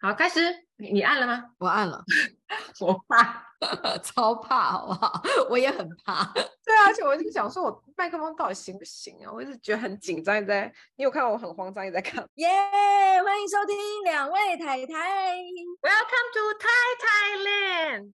好，开始，你按了吗？我按了，我怕，超怕，好不好？我也很怕。对啊，而且我一直想说，我麦克风到底行不行啊？我一直觉得很紧张，在你有看到我很慌张，也在看。耶！Yeah, 欢迎收听两位太太，Welcome to Thai Thailand。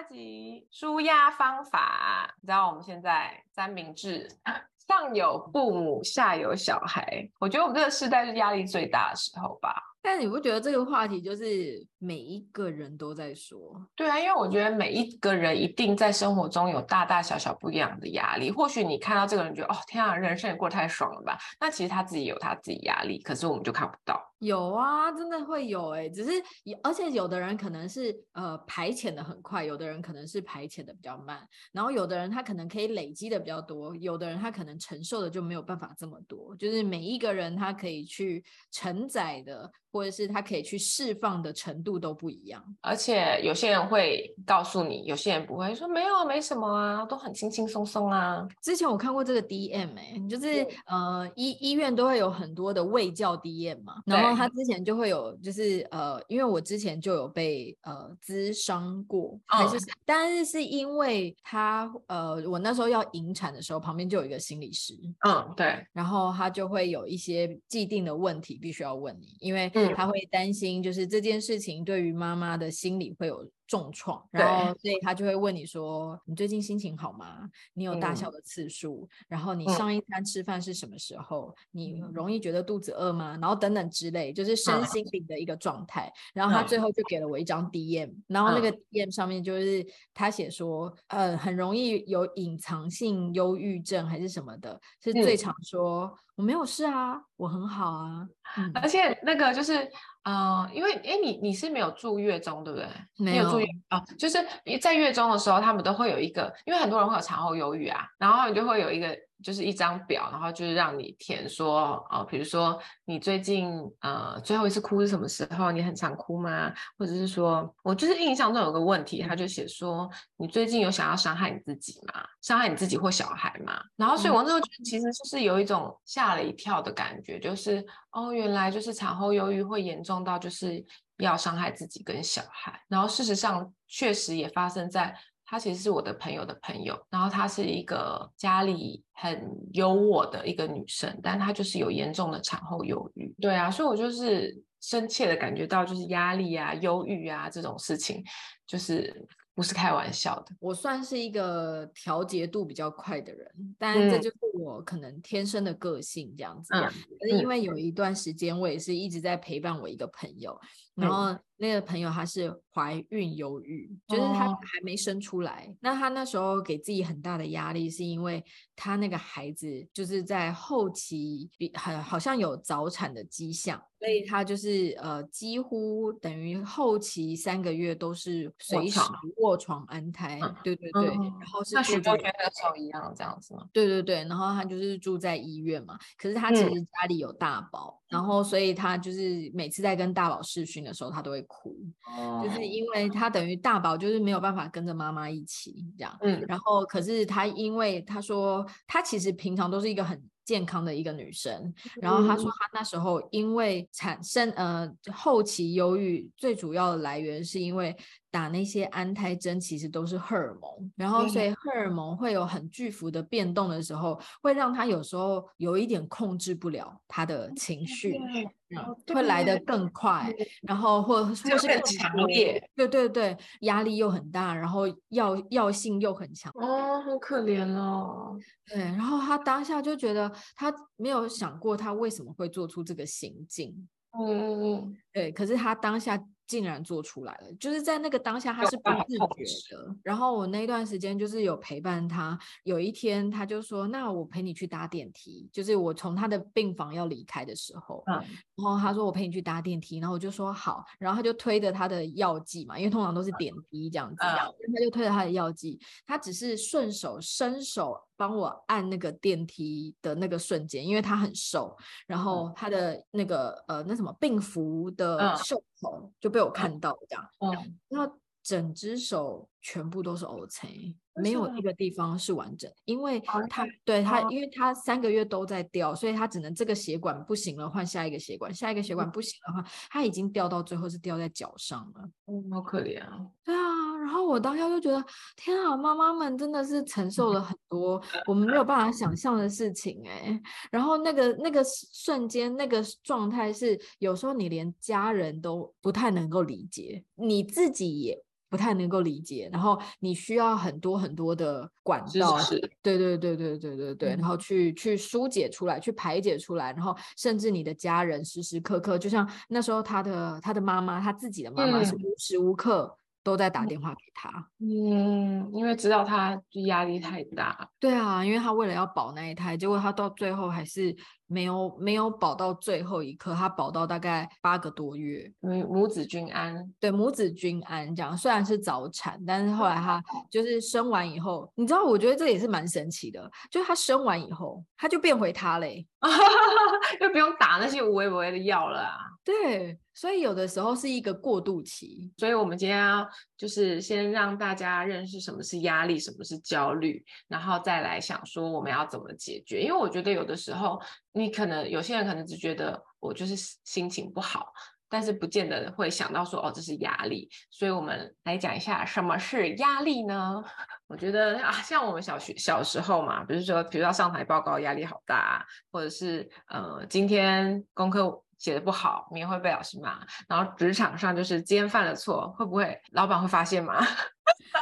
八集纾压方法，你知道我们现在三明治 上有父母，下有小孩，我觉得我们这个世代是压力最大的时候吧。但你不觉得这个话题就是每一个人都在说？对啊，因为我觉得每一个人一定在生活中有大大小小不一样的压力。或许你看到这个人觉得哦，天啊，人生也过得太爽了吧？那其实他自己有他自己压力，可是我们就看不到。有啊，真的会有哎、欸，只是而且有的人可能是呃排遣的很快，有的人可能是排遣的比较慢，然后有的人他可能可以累积的比较多，有的人他可能承受的就没有办法这么多。就是每一个人他可以去承载的。或者是他可以去释放的程度都不一样，而且有些人会告诉你，有些人不会说没有啊，没什么啊，都很轻轻松松啊。之前我看过这个 DM 哎、欸，就是呃医医院都会有很多的卫教 DM 嘛，然后他之前就会有就是呃，因为我之前就有被呃咨商过，还是、哦、但是是因为他呃我那时候要引产的时候，旁边就有一个心理师，嗯对，然后他就会有一些既定的问题必须要问你，因为。他会担心，就是这件事情对于妈妈的心理会有重创，然后所以他就会问你说：“你最近心情好吗？你有大笑的次数？嗯、然后你上一餐吃饭是什么时候？嗯、你容易觉得肚子饿吗？然后等等之类，就是身心灵的一个状态。嗯、然后他最后就给了我一张 DM，、嗯、然后那个 DM 上面就是他写说：呃，很容易有隐藏性忧郁症还是什么的，是最常说。嗯”我没有事啊，我很好啊，嗯、而且那个就是，嗯、呃，因为哎，你你是没有住月中对不对？没有，有住月啊，就是在月中的时候，他们都会有一个，因为很多人会有产后忧郁啊，然后你就会有一个。就是一张表，然后就是让你填说，哦，比如说你最近呃最后一次哭是什么时候？你很常哭吗？或者是说我就是印象中有个问题，他就写说你最近有想要伤害你自己吗？伤害你自己或小孩吗？然后所以我那时候觉得其实就是有一种吓了一跳的感觉，就是哦，原来就是产后忧郁会严重到就是要伤害自己跟小孩，然后事实上确实也发生在。她其实是我的朋友的朋友，然后她是一个家里很优渥的一个女生，但她就是有严重的产后忧郁。对啊，所以我就是深切的感觉到，就是压力啊、忧郁啊这种事情，就是不是开玩笑的。我算是一个调节度比较快的人，但这就是我可能天生的个性这样子。嗯，可是因为有一段时间，我也是一直在陪伴我一个朋友，嗯，然后。那个朋友她是怀孕忧郁，就是她还没生出来。Oh. 那她那时候给自己很大的压力，是因为她那个孩子就是在后期比很好像有早产的迹象，所以她就是呃几乎等于后期三个月都是随时卧床安胎。嗯、对对对，嗯、然后是像许多人那时候一样这样子吗？对对对，然后她就是住在医院嘛，可是她其实家里有大宝。嗯然后，所以他就是每次在跟大宝视讯的时候，他都会哭，哦、就是因为他等于大宝就是没有办法跟着妈妈一起这样。嗯，然后可是他因为他说他其实平常都是一个很健康的一个女生，然后她说她那时候因为产生呃后期忧郁，最主要的来源是因为。打那些安胎针其实都是荷尔蒙，然后所以荷尔蒙会有很巨幅的变动的时候，会让他有时候有一点控制不了他的情绪，嗯，会来得更快，然后或或是更强烈，对对对，压力又很大，然后药药性又很强，哦，好可怜哦，对，然后他当下就觉得他没有想过他为什么会做出这个行径，嗯嗯嗯，对，可是他当下。竟然做出来了，就是在那个当下他是不自觉的。然后我那段时间就是有陪伴他，有一天他就说：“那我陪你去搭电梯。”就是我从他的病房要离开的时候，嗯，然后他说：“我陪你去搭电梯。”然后我就说：“好。”然后他就推着他的药剂嘛，因为通常都是点滴这样子，嗯，他就推着他的药剂，他只是顺手伸手帮我按那个电梯的那个瞬间，因为他很瘦，然后他的那个呃那什么病服的袖口就被。我看到这样，嗯，然后整只手全部都是黑青，没有一个地方是完整，因为他对他，因为他三个月都在掉，所以他只能这个血管不行了，换下一个血管，下一个血管不行的话，他已经掉到最后是掉在脚上了。嗯，好可怜啊。对啊，然后我当下就觉得，天啊，妈妈们真的是承受了很多 我们没有办法想象的事情哎。然后那个那个瞬间那个状态是，有时候你连家人都不太能够理解，你自己也。不太能够理解，然后你需要很多很多的管道，对对对对对对对，然后去去疏解出来，去排解出来，然后甚至你的家人时时刻刻，就像那时候他的他的妈妈，他自己的妈妈是无时无刻都在打电话给他，嗯，因为知道他压力太大，对啊，因为他为了要保那一胎，结果他到最后还是。没有没有保到最后一刻，他保到大概八个多月，母母子均安，对，母子均安这样，虽然是早产，但是后来他就是生完以后，你知道，我觉得这也是蛮神奇的，就他生完以后，他就变回他嘞，就不用打那些无谓无谓的药了啊。对，所以有的时候是一个过渡期，所以我们今天要就是先让大家认识什么是压力，什么是焦虑，然后再来想说我们要怎么解决，因为我觉得有的时候。你可能有些人可能只觉得我就是心情不好，但是不见得会想到说哦，这是压力。所以我们来讲一下什么是压力呢？我觉得啊，像我们小学小时候嘛，比如说比如说要上台报告压力好大，或者是呃今天功课写的不好，明天会被老师骂。然后职场上就是今天犯了错，会不会老板会发现吗？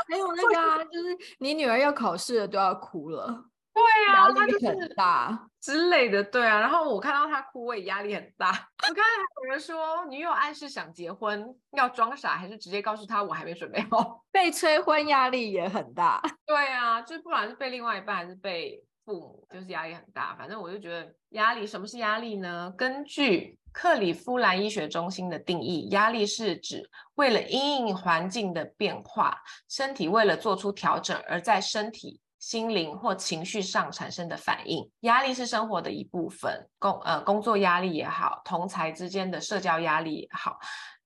还有那个啊，就是你女儿要考试了都要哭了。对啊，压力很大之类的，对啊。然后我看到他哭，我也压力很大。我刚才还有人说，女友暗示想结婚，要装傻还是直接告诉他我还没准备好？被催婚压力也很大。对啊，就不管是被另外一半还是被父母，就是压力很大。反正我就觉得压力，什么是压力呢？根据克里夫兰医学中心的定义，压力是指为了因应环境的变化，身体为了做出调整而在身体。心灵或情绪上产生的反应，压力是生活的一部分。工呃工作压力也好，同才之间的社交压力也好，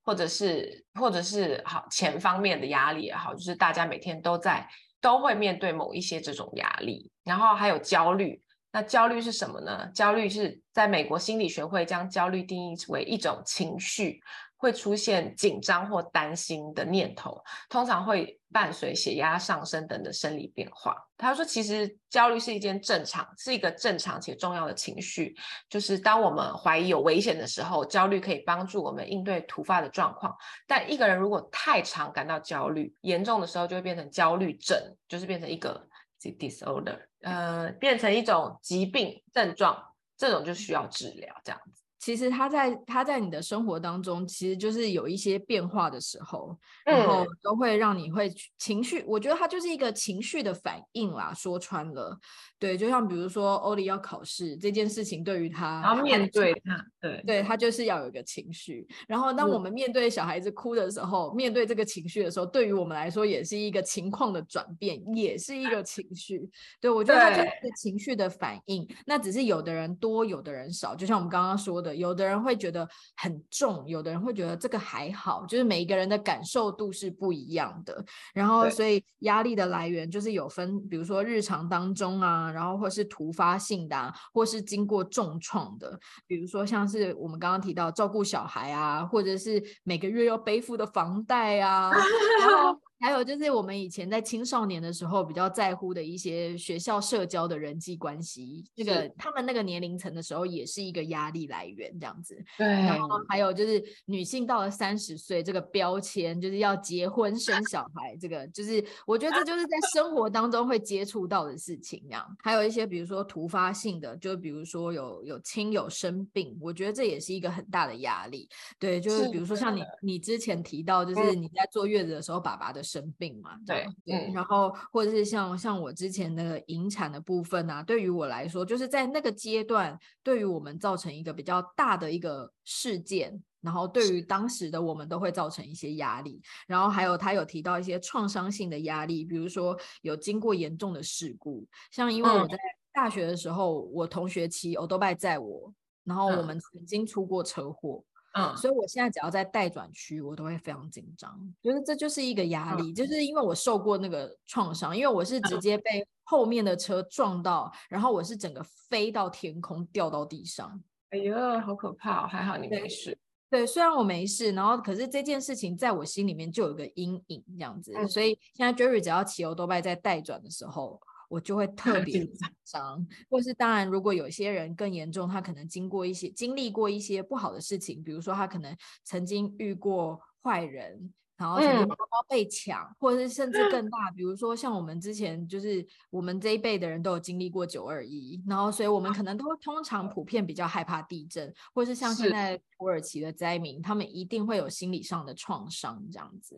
或者是或者是好钱方面的压力也好，就是大家每天都在都会面对某一些这种压力。然后还有焦虑，那焦虑是什么呢？焦虑是在美国心理学会将焦虑定义为一种情绪。会出现紧张或担心的念头，通常会伴随血压上升等的生理变化。他说，其实焦虑是一件正常，是一个正常且重要的情绪。就是当我们怀疑有危险的时候，焦虑可以帮助我们应对突发的状况。但一个人如果太常感到焦虑，严重的时候就会变成焦虑症，就是变成一个 disorder，呃，变成一种疾病症状，这种就需要治疗，这样子。其实他在他在你的生活当中，其实就是有一些变化的时候，然后都会让你会情绪。我觉得他就是一个情绪的反应啦，说穿了。对，就像比如说欧里要考试这件事情，对于他，然后面对他，对，对他就是要有一个情绪。然后当我们面对小孩子哭的时候，嗯、面对这个情绪的时候，对于我们来说也是一个情况的转变，也是一个 情绪。对，我觉得他就是情绪的反应。那只是有的人多，有的人少。就像我们刚刚说的，有的人会觉得很重，有的人会觉得这个还好。就是每一个人的感受度是不一样的。然后，所以压力的来源就是有分，比如说日常当中啊。然后或是突发性的啊，或是经过重创的，比如说像是我们刚刚提到照顾小孩啊，或者是每个月要背负的房贷啊。然后还有就是我们以前在青少年的时候比较在乎的一些学校社交的人际关系，这个他们那个年龄层的时候也是一个压力来源，这样子。对。然后还有就是女性到了三十岁这个标签，就是要结婚生小孩，这个就是我觉得这就是在生活当中会接触到的事情，这样。还有一些比如说突发性的，就比如说有有亲友生病，我觉得这也是一个很大的压力。对，就是比如说像你你之前提到，就是你在坐月子的时候，爸爸的。生病嘛，对对，然后或者是像像我之前那个引产的部分啊，对于我来说，就是在那个阶段，对于我们造成一个比较大的一个事件，然后对于当时的我们都会造成一些压力。然后还有他有提到一些创伤性的压力，比如说有经过严重的事故，像因为我在大学的时候，嗯、我同学骑欧多拜载我，然后我们曾经出过车祸。嗯，所以我现在只要在待转区，我都会非常紧张，觉得这就是一个压力，嗯、就是因为我受过那个创伤，因为我是直接被后面的车撞到，嗯、然后我是整个飞到天空掉到地上，哎呦，好可怕、哦！还好你没事。对，虽然我没事，然后可是这件事情在我心里面就有个阴影，这样子，嗯、所以现在 Jerry 只要骑欧多拜在待转的时候。我就会特 别紧张，或是当然，如果有些人更严重，他可能经过一些经历过一些不好的事情，比如说他可能曾经遇过坏人。然后什么包包被抢，嗯、或者是甚至更大，比如说像我们之前就是我们这一辈的人都有经历过九二一，然后所以我们可能都通常普遍比较害怕地震，或是像现在土耳其的灾民，他们一定会有心理上的创伤这样子。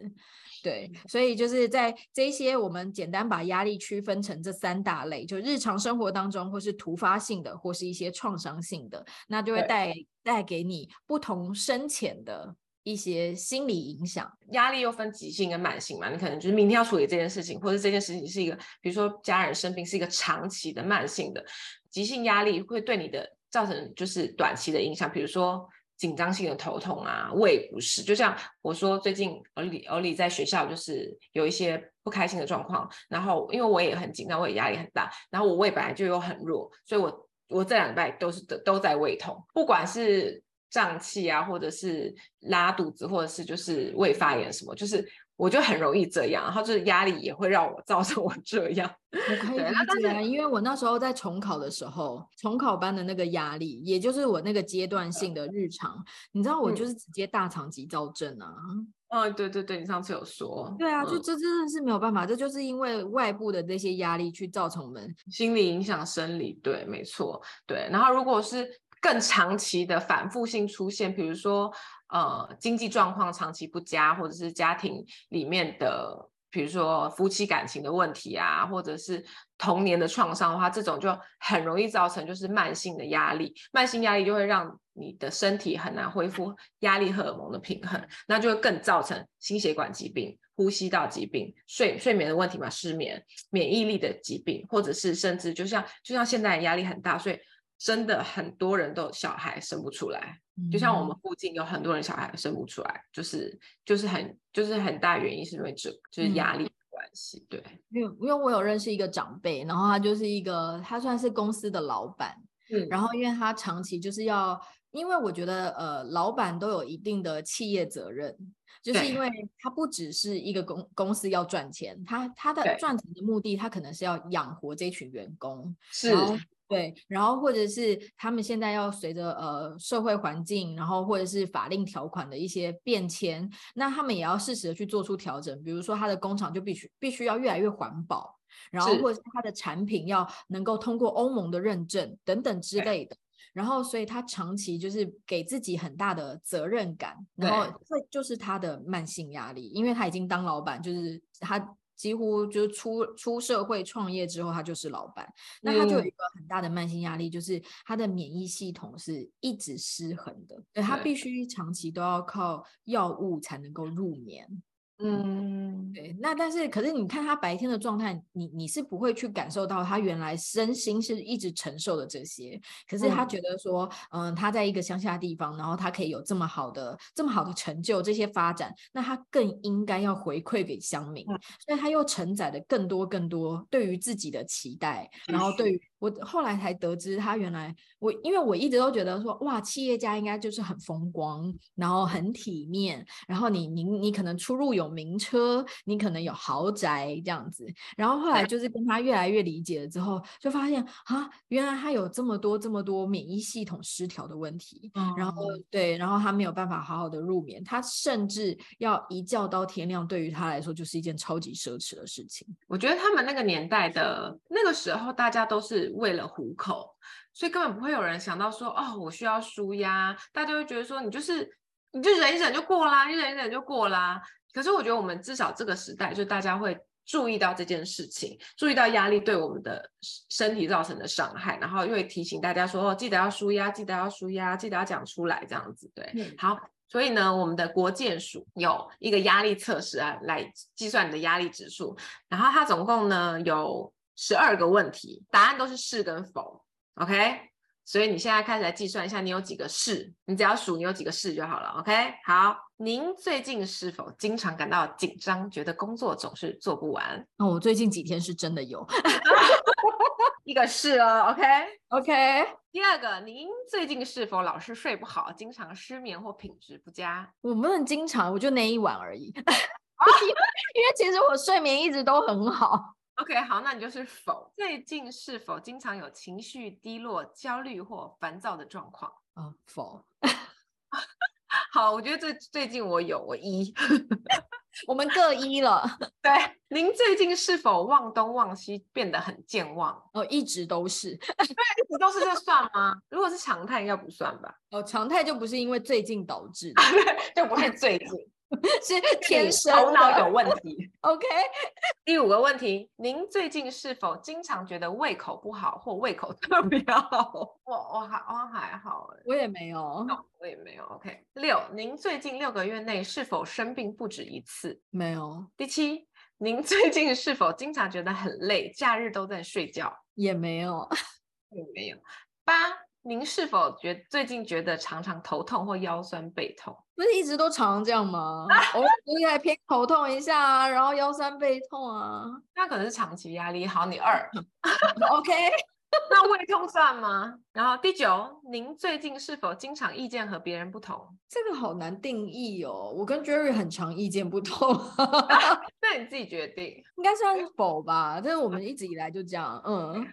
对，所以就是在这些我们简单把压力区分成这三大类，就日常生活当中或是突发性的，或是一些创伤性的，那就会带带给你不同深浅的。一些心理影响，压力又分急性跟慢性嘛。你可能就是明天要处理这件事情，或者这件事情是一个，比如说家人生病是一个长期的慢性的，急性压力会对你的造成就是短期的影响，比如说紧张性的头痛啊、胃不适。就像我说，最近欧里欧里在学校就是有一些不开心的状况，然后因为我也很紧张，我也压力很大，然后我胃本来就又很弱，所以我我这两礼拜都是都在胃痛，不管是。胀气啊，或者是拉肚子，或者是就是胃发炎什么，就是我就很容易这样，然后就是压力也会让我造成我 这样。我可以理解，因为我那时候在重考的时候，重考班的那个压力，也就是我那个阶段性的日常，嗯、你知道我就是直接大肠急躁症啊。嗯，对对对，你上次有说。对啊，就这真的是没有办法，这就是因为外部的这些压力去造成我们心理影响生理。对，没错，对。然后如果是。更长期的反复性出现，比如说，呃，经济状况长期不佳，或者是家庭里面的，比如说夫妻感情的问题啊，或者是童年的创伤的话，这种就很容易造成就是慢性的压力。慢性压力就会让你的身体很难恢复压力荷尔蒙的平衡，那就会更造成心血管疾病、呼吸道疾病、睡睡眠的问题嘛，失眠、免疫力的疾病，或者是甚至就像就像现在压力很大，所以。真的很多人都小孩生不出来，嗯、就像我们附近有很多人小孩生不出来，就是就是很就是很大原因是因为这就是压力的关系，嗯、对。因为因为我有认识一个长辈，然后他就是一个他算是公司的老板，嗯，然后因为他长期就是要，因为我觉得呃老板都有一定的企业责任，就是因为他不只是一个公公司要赚钱，他他的赚钱的目的他可能是要养活这群员工，是。对，然后或者是他们现在要随着呃社会环境，然后或者是法令条款的一些变迁，那他们也要适时的去做出调整。比如说，他的工厂就必须必须要越来越环保，然后或者是他的产品要能够通过欧盟的认证等等之类的。然后，所以他长期就是给自己很大的责任感，然后这就是他的慢性压力，因为他已经当老板，就是他。几乎就是出出社会创业之后，他就是老板，那他就有一个很大的慢性压力，就是他的免疫系统是一直失衡的，对，他必须长期都要靠药物才能够入眠。嗯，对，那但是可是你看他白天的状态，你你是不会去感受到他原来身心是一直承受的这些，可是他觉得说，嗯、呃，他在一个乡下地方，然后他可以有这么好的这么好的成就，这些发展，那他更应该要回馈给乡民，嗯、所以他又承载了更多更多对于自己的期待，然后对于。我后来才得知，他原来我因为我一直都觉得说，哇，企业家应该就是很风光，然后很体面，然后你你你可能出入有名车，你可能有豪宅这样子。然后后来就是跟他越来越理解了之后，就发现啊，原来他有这么多这么多免疫系统失调的问题。嗯、然后对，然后他没有办法好好的入眠，他甚至要一觉到天亮，对于他来说就是一件超级奢侈的事情。我觉得他们那个年代的那个时候，大家都是。为了糊口，所以根本不会有人想到说，哦，我需要舒压。大家会觉得说，你就是，你就忍一忍就过啦，你忍一忍就过啦。可是我觉得我们至少这个时代，就大家会注意到这件事情，注意到压力对我们的身体造成的伤害，然后又会提醒大家说，哦，记得要舒压，记得要舒压，记得要讲出来，这样子。对，嗯、好。所以呢，我们的国健署有一个压力测试啊，来计算你的压力指数，然后它总共呢有。十二个问题，答案都是是跟否，OK？所以你现在开始来计算一下，你有几个是，你只要数你有几个是就好了。OK，好，您最近是否经常感到紧张，觉得工作总是做不完？哦，我最近几天是真的有 一个是哦。OK，OK。Okay? Okay. 第二个，您最近是否老是睡不好，经常失眠或品质不佳？我不能经常，我就那一晚而已。因为其实我睡眠一直都很好。OK，好，那你就是否。最近是否经常有情绪低落、焦虑或烦躁的状况？啊、哦，否。好，我觉得最最近我有，我一，我们各一了。对，您最近是否忘东忘西，变得很健忘？哦，一直都是。对，一直都是这算吗？如果是常态，应该不算吧？哦，常态就不是因为最近导致的，就不是最近。是天生头脑有问题。OK，第五个问题，您最近是否经常觉得胃口不好或胃口特别好？我我还我还好，我也没有，我也没有。OK，六，您最近六个月内是否生病不止一次？没有。第七，您最近是否经常觉得很累，假日都在睡觉？也没有，也没有。八。您是否觉最近觉得常常头痛或腰酸背痛？不是一直都常常这样吗？我最近还偏头痛一下啊，然后腰酸背痛啊，那可能是长期压力。好，你二，OK，那胃痛算吗？然后第九，您最近是否经常意见和别人不同？这个好难定义哦，我跟 Jerry 很常意见不同，那你自己决定，应该算是否吧？但是我们一直以来就这样，嗯。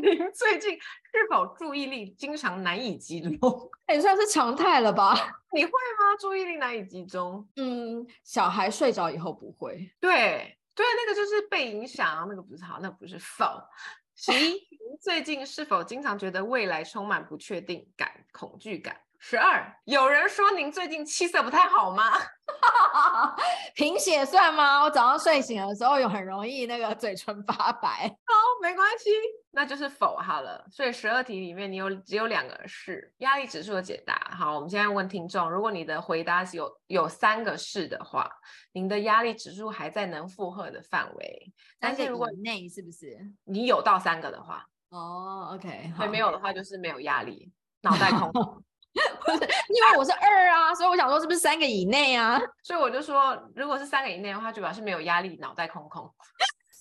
您 最近是否注意力经常难以集中？也 算是常态了吧？你会吗？注意力难以集中？嗯，小孩睡着以后不会。对对，那个就是被影响，那个不是好，那个、不是否。十一，您最近是否经常觉得未来充满不确定感、恐惧感？十二，有人说您最近气色不太好吗？贫血算吗？我早上睡醒的时候有很容易那个嘴唇发白。好，没关系，那就是否好了。所以十二题里面你有只有两个是压力指数的解答。好，我们现在问听众，如果你的回答是有有三个是的话，您的压力指数还在能负荷的范围。但是如果内是不是你有到三个的话？哦，OK，所以没有的话就是没有压力，脑袋空。不是，因为我是二啊，所以我想说是不是三个以内啊？所以我就说，如果是三个以内的话，就表示没有压力，脑袋空空。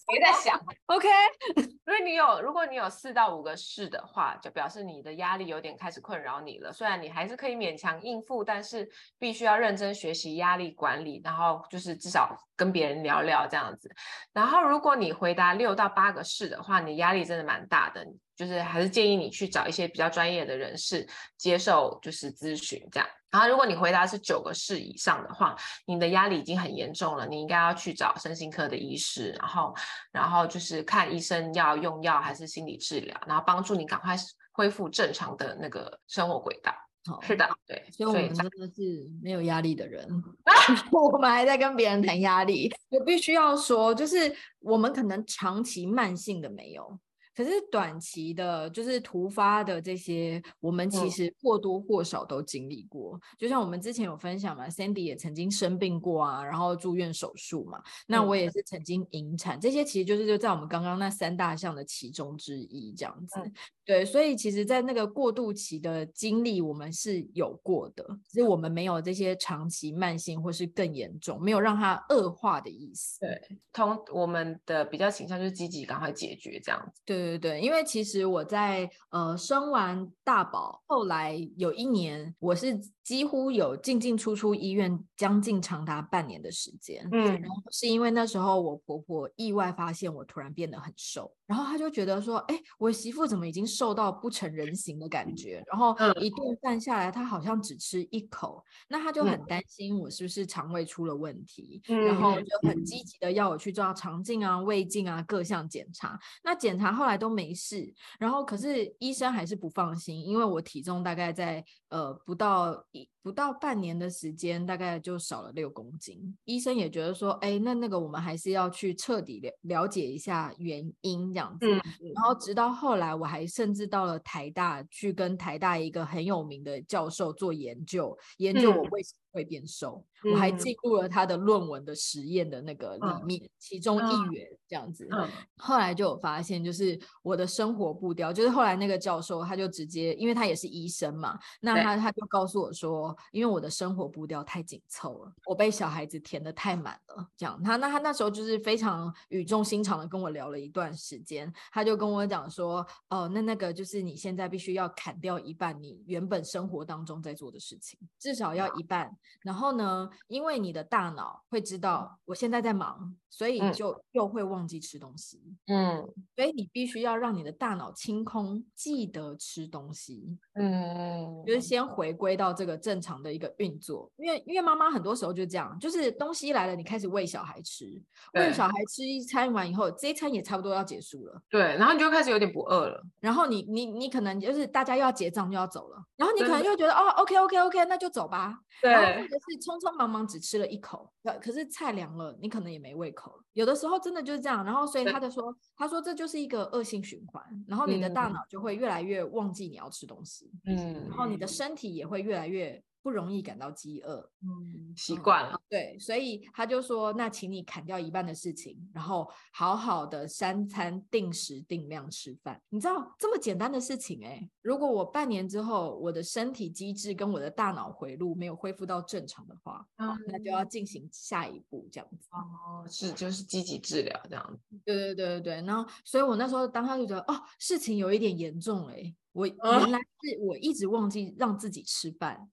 别在想，OK。因为你有，如果你有四到五个是的话，就表示你的压力有点开始困扰你了。虽然你还是可以勉强应付，但是必须要认真学习压力管理，然后就是至少跟别人聊聊这样子。然后如果你回答六到八个是的话，你压力真的蛮大的。就是还是建议你去找一些比较专业的人士接受就是咨询这样。然后如果你回答是九个是以上的话，你的压力已经很严重了，你应该要去找身心科的医师，然后然后就是看医生要用药还是心理治疗，然后帮助你赶快恢复正常的那个生活轨道。是的，对，所以我们真的是没有压力的人 我们还在跟别人谈压力。我必须要说，就是我们可能长期慢性的没有。可是短期的，就是突发的这些，我们其实或多或少都经历过。嗯、就像我们之前有分享嘛，Sandy 也曾经生病过啊，然后住院手术嘛。那我也是曾经引产，嗯、这些其实就是就在我们刚刚那三大项的其中之一这样子。嗯、对，所以其实，在那个过渡期的经历，我们是有过的，只是我们没有这些长期慢性或是更严重，没有让它恶化的意思。对，通我们的比较倾向就是积极赶快解决这样子。对。对对，因为其实我在呃生完大宝，后来有一年我是几乎有进进出出医院，将近长达半年的时间。嗯，然后是因为那时候我婆婆意外发现我突然变得很瘦，然后她就觉得说，哎，我媳妇怎么已经瘦到不成人形的感觉？然后一顿饭下来，她好像只吃一口，那她就很担心我是不是肠胃出了问题，嗯、然后就很积极的要我去做肠镜啊、胃镜啊各项检查。那检查后来。都没事，然后可是医生还是不放心，因为我体重大概在呃不到一不到半年的时间，大概就少了六公斤。医生也觉得说，哎，那那个我们还是要去彻底了了解一下原因这样子。嗯、然后直到后来，我还甚至到了台大去跟台大一个很有名的教授做研究，研究我为什么会变瘦。嗯、我还记录了他的论文的实验的那个里面，嗯、其中一员。这样子。嗯，后来就有发现，就是我的生活步调，就是后来那个教授他就直接，因为他也是医生嘛，那他他就告诉我说，因为我的生活步调太紧凑了，我被小孩子填的太满了，这样。他那他那时候就是非常语重心长的跟我聊了一段时间，他就跟我讲说，哦，那那个就是你现在必须要砍掉一半你原本生活当中在做的事情，至少要一半。然后呢，因为你的大脑会知道我现在在忙。所以就又会忘记吃东西，嗯，所以你必须要让你的大脑清空，记得吃东西，嗯，就是先回归到这个正常的一个运作。因为因为妈妈很多时候就这样，就是东西来了，你开始喂小孩吃，喂小孩吃一餐完以后，这一餐也差不多要结束了，对，然后你就开始有点不饿了，然后你你你可能就是大家又要结账就要走了，然后你可能就觉得哦，OK OK OK，那就走吧，对，或者是匆匆忙忙只吃了一口，可是菜凉了，你可能也没胃口。有的时候真的就是这样，然后所以他就说，他说这就是一个恶性循环，然后你的大脑就会越来越忘记你要吃东西，嗯，然后你的身体也会越来越。不容易感到饥饿，嗯，习惯了，对，所以他就说，那请你砍掉一半的事情，然后好好的三餐定时定量吃饭。你知道这么简单的事情，哎，如果我半年之后我的身体机制跟我的大脑回路没有恢复到正常的话，嗯，那就要进行下一步这样子。哦，是，就是积极治疗这样子。对对对对对，然后，所以我那时候当下就觉得，哦，事情有一点严重，哎，我原来是我一直忘记让自己吃饭。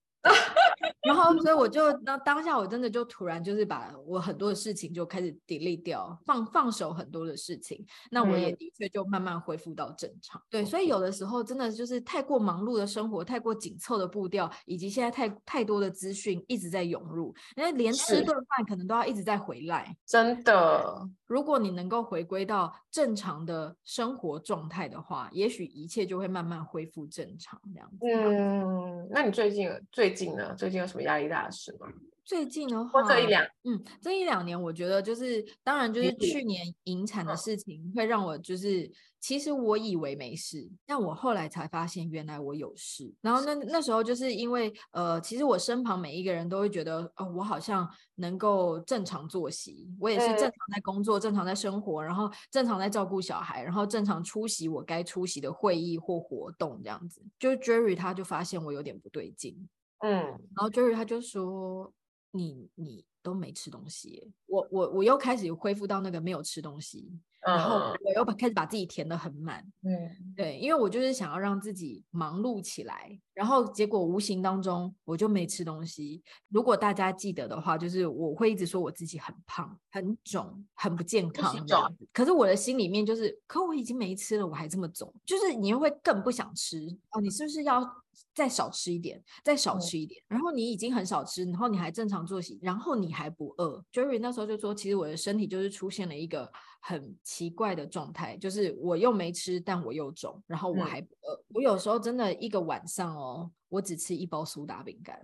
然后，所以我就那当下，我真的就突然就是把我很多的事情就开始 delete 掉，放放手很多的事情。那我也的确就慢慢恢复到正常。嗯、对，所以有的时候真的就是太过忙碌的生活，太过紧凑的步调，以及现在太太多的资讯一直在涌入，因为连吃顿饭可能都要一直在回来。真的，如果你能够回归到正常的生活状态的话，也许一切就会慢慢恢复正常这样子。嗯，那你最近最近呢？最近有什么压力大的事吗？最近的话，这一两，嗯，这一两年，我觉得就是，当然就是去年引产的事情，会让我就是，其实我以为没事，但我后来才发现，原来我有事。然后那那时候就是因为，呃，其实我身旁每一个人都会觉得，哦，我好像能够正常作息，我也是正常在工作，正常在生活，然后正常在照顾小孩，然后正常出席我该出席的会议或活动这样子。就 Jerry 他就发现我有点不对劲。嗯，然后 Jerry 他就说，你你都没吃东西，我我我又开始恢复到那个没有吃东西。然后我又开始把自己填的很满，嗯，对，因为我就是想要让自己忙碌起来，然后结果无形当中我就没吃东西。如果大家记得的话，就是我会一直说我自己很胖、很肿、很不健康这样子。可是我的心里面就是，可我已经没吃了，我还这么肿，就是你又会更不想吃哦。你是不是要再少吃一点，再少吃一点？然后你已经很少吃，然后你还正常作息，然后你还不饿。Jerry 那时候就说，其实我的身体就是出现了一个。很奇怪的状态，就是我又没吃，但我又肿，然后我还不饿。嗯、我有时候真的一个晚上哦，我只吃一包苏打饼干。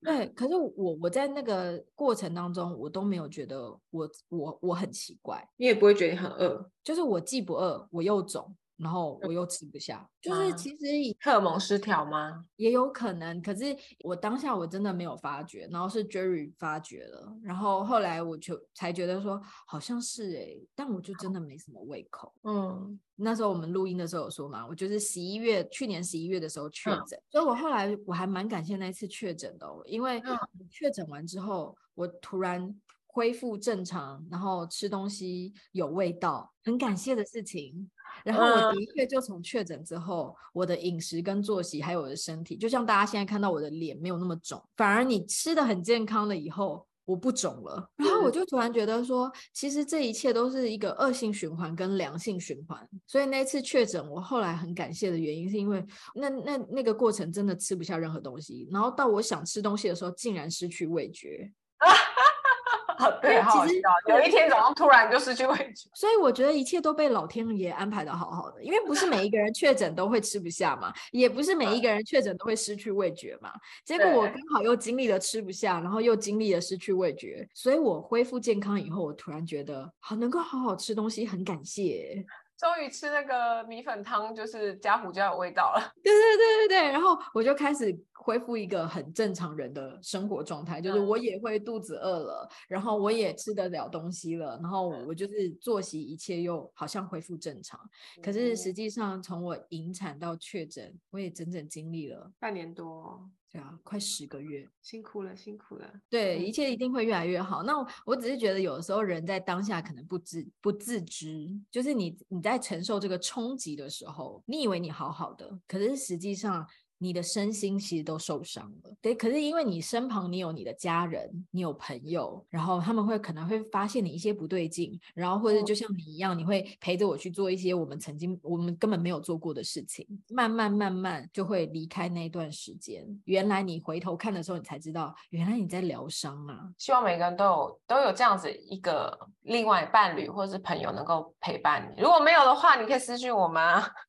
对，可是我我在那个过程当中，我都没有觉得我我我很奇怪，你也不会觉得你很饿，就是我既不饿，我又肿。然后我又吃不下，就是其实以荷尔蒙失调吗？也有可能，可是我当下我真的没有发觉，然后是 Jerry 发觉了，然后后来我就才觉得说好像是哎、欸，但我就真的没什么胃口。嗯，那时候我们录音的时候有说嘛，我就是十一月去年十一月的时候确诊，嗯、所以我后来我还蛮感谢那一次确诊的、哦，因为确诊完之后我突然恢复正常，然后吃东西有味道，很感谢的事情。然后我的确就从确诊之后，我的饮食跟作息，还有我的身体，就像大家现在看到我的脸没有那么肿，反而你吃的很健康了以后，我不肿了。然后我就突然觉得说，其实这一切都是一个恶性循环跟良性循环。所以那次确诊，我后来很感谢的原因，是因为那那那个过程真的吃不下任何东西，然后到我想吃东西的时候，竟然失去味觉。对，好其实有一天早上突然就失去味觉，所以我觉得一切都被老天爷安排的好好的，因为不是每一个人确诊都会吃不下嘛，也不是每一个人确诊都会失去味觉嘛。结果我刚好又经历了吃不下，然后又经历了失去味觉，所以我恢复健康以后，我突然觉得好能够好好吃东西，很感谢。终于吃那个米粉汤，就是加胡椒有味道了。对对对对对，然后我就开始。恢复一个很正常人的生活状态，就是我也会肚子饿了，嗯、然后我也吃得了东西了，然后我就是作息一切又好像恢复正常。嗯、可是实际上，从我引产到确诊，我也整整经历了半年多，对啊，快十个月，辛苦了，辛苦了。对，一切一定会越来越好。那我，我只是觉得，有的时候人在当下可能不自不自知，就是你你在承受这个冲击的时候，你以为你好好的，可是实际上。你的身心其实都受伤了，对。可是因为你身旁你有你的家人，你有朋友，然后他们会可能会发现你一些不对劲，然后或者就像你一样，你会陪着我去做一些我们曾经我们根本没有做过的事情，慢慢慢慢就会离开那段时间。原来你回头看的时候，你才知道，原来你在疗伤啊。希望每个人都有都有这样子一个另外伴侣或者是朋友能够陪伴你。如果没有的话，你可以私信我们，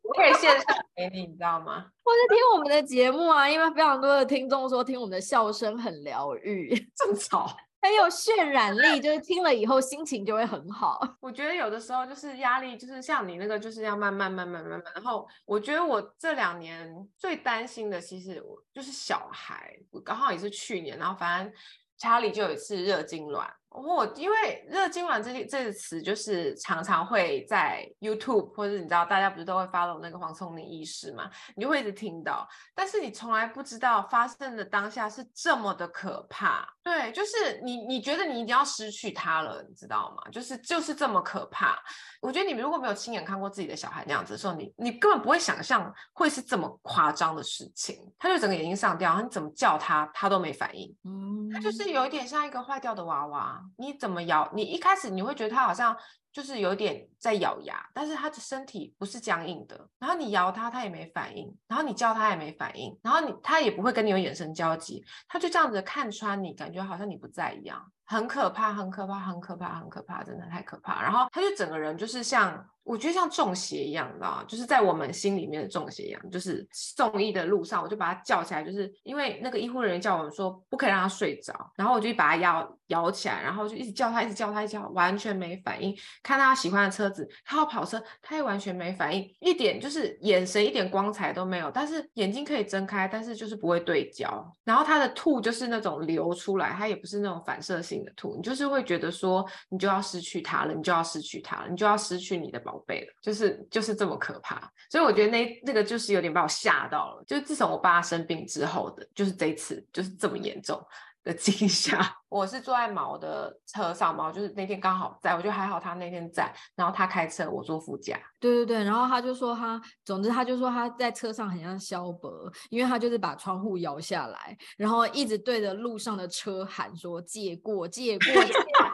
我可以线上给你，你知道吗？我在听我们的节目啊，因为非常多的听众说听我们的笑声很疗愈，正吵，很有渲染力，就是听了以后心情就会很好。我觉得有的时候就是压力，就是像你那个，就是要慢慢慢慢慢慢。然后我觉得我这两年最担心的，其实我就是小孩，我刚好也是去年，然后反正查理就有一次热痙攣。我、哦、因为热痉挛这这个词，就是常常会在 YouTube 或者你知道，大家不是都会 follow 那个黄松宁医师嘛，你就会一直听到，但是你从来不知道发生的当下是这么的可怕。对，就是你你觉得你已经要失去他了，你知道吗？就是就是这么可怕。我觉得你如果没有亲眼看过自己的小孩那样子的时候，你你根本不会想象会是这么夸张的事情。他就整个眼睛上吊，你怎么叫他，他都没反应。嗯，他就是有一点像一个坏掉的娃娃。你怎么摇？你一开始你会觉得他好像就是有点在咬牙，但是他的身体不是僵硬的。然后你摇他，他也没反应；然后你叫他也没反应；然后你他也不会跟你有眼神交集，他就这样子看穿你，感觉好像你不在一样，很可怕，很可怕，很可怕，很可怕，真的太可怕。然后他就整个人就是像。我觉得像中邪一样，你知道吗？就是在我们心里面的中邪一样。就是送医的路上，我就把他叫起来，就是因为那个医护人员叫我们说不可以让他睡着，然后我就把他摇摇起来，然后就一直叫他，一直叫他，一直叫，完全没反应。看到他喜欢的车子，他要跑车，他也完全没反应，一点就是眼神一点光彩都没有，但是眼睛可以睁开，但是就是不会对焦。然后他的吐就是那种流出来，他也不是那种反射性的吐，你就是会觉得说你就要失去他了，你就要失去他了，你就要失去你的宝。贝了，就是就是这么可怕，所以我觉得那那个就是有点把我吓到了。就是自从我爸生病之后的，就是这次就是这么严重的惊吓。我是坐在毛的车上，毛就是那天刚好在，我觉得还好他那天在，然后他开车，我坐副驾。对对对，然后他就说他，总之他就说他在车上很像萧伯，因为他就是把窗户摇下来，然后一直对着路上的车喊说借过借过借过，